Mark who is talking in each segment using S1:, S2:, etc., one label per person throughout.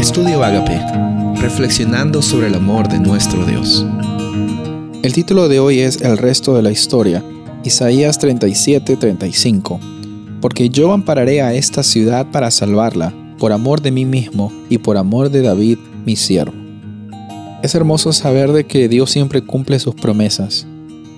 S1: Estudio Agape, reflexionando sobre el amor de nuestro Dios.
S2: El título de hoy es El resto de la historia, Isaías 37:35. Porque yo ampararé a esta ciudad para salvarla, por amor de mí mismo y por amor de David, mi siervo. Es hermoso saber de que Dios siempre cumple sus promesas.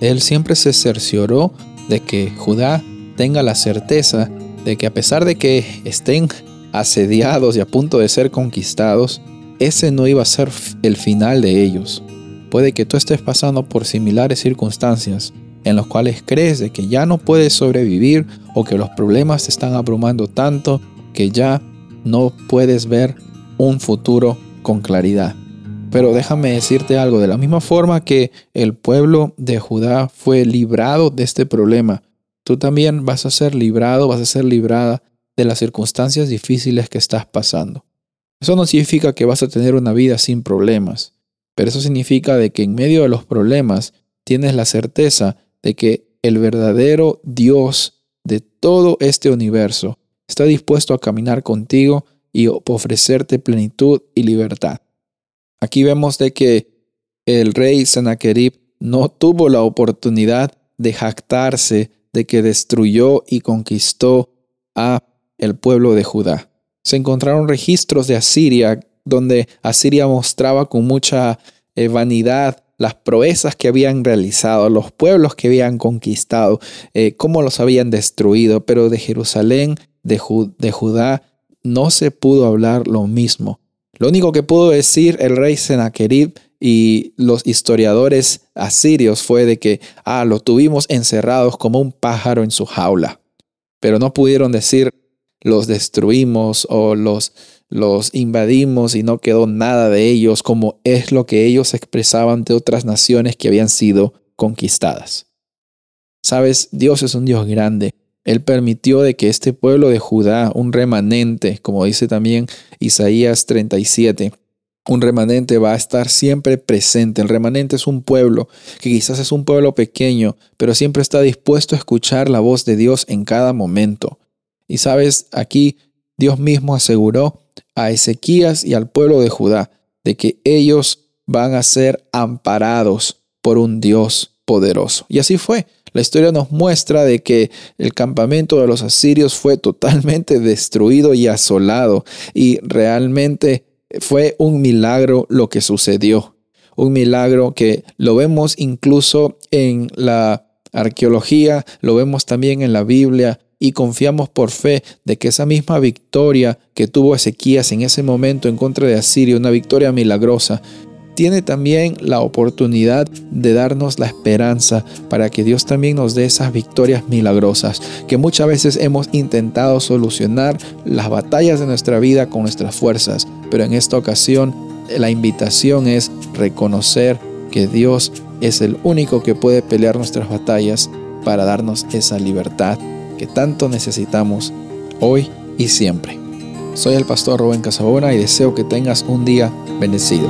S2: Él siempre se cercioró de que Judá tenga la certeza de que a pesar de que estén asediados y a punto de ser conquistados, ese no iba a ser el final de ellos. Puede que tú estés pasando por similares circunstancias en las cuales crees de que ya no puedes sobrevivir o que los problemas te están abrumando tanto que ya no puedes ver un futuro con claridad. Pero déjame decirte algo, de la misma forma que el pueblo de Judá fue librado de este problema, tú también vas a ser librado, vas a ser librada de las circunstancias difíciles que estás pasando. Eso no significa que vas a tener una vida sin problemas, pero eso significa de que en medio de los problemas tienes la certeza de que el verdadero Dios de todo este universo está dispuesto a caminar contigo y ofrecerte plenitud y libertad. Aquí vemos de que el rey Sennacherib no tuvo la oportunidad de jactarse de que destruyó y conquistó a el pueblo de Judá. Se encontraron registros de Asiria donde Asiria mostraba con mucha eh, vanidad las proezas que habían realizado, los pueblos que habían conquistado, eh, cómo los habían destruido, pero de Jerusalén, de, Judá, no se pudo hablar lo mismo. Lo único que pudo decir el rey Sennacherib y los historiadores asirios fue de que, ah, lo tuvimos encerrados como un pájaro en su jaula. Pero no pudieron decir, los destruimos o los, los invadimos y no quedó nada de ellos como es lo que ellos expresaban de otras naciones que habían sido conquistadas. Sabes, Dios es un Dios grande. Él permitió de que este pueblo de Judá, un remanente, como dice también Isaías 37, un remanente va a estar siempre presente. El remanente es un pueblo que quizás es un pueblo pequeño, pero siempre está dispuesto a escuchar la voz de Dios en cada momento. Y sabes, aquí Dios mismo aseguró a Ezequías y al pueblo de Judá de que ellos van a ser amparados por un Dios poderoso. Y así fue. La historia nos muestra de que el campamento de los asirios fue totalmente destruido y asolado y realmente fue un milagro lo que sucedió. Un milagro que lo vemos incluso en la arqueología, lo vemos también en la Biblia, y confiamos por fe de que esa misma victoria que tuvo Ezequías en ese momento en contra de Asiria, una victoria milagrosa, tiene también la oportunidad de darnos la esperanza para que Dios también nos dé esas victorias milagrosas, que muchas veces hemos intentado solucionar las batallas de nuestra vida con nuestras fuerzas, pero en esta ocasión la invitación es reconocer que Dios es el único que puede pelear nuestras batallas para darnos esa libertad que tanto necesitamos hoy y siempre. Soy el pastor Rubén Casabona y deseo que tengas un día bendecido.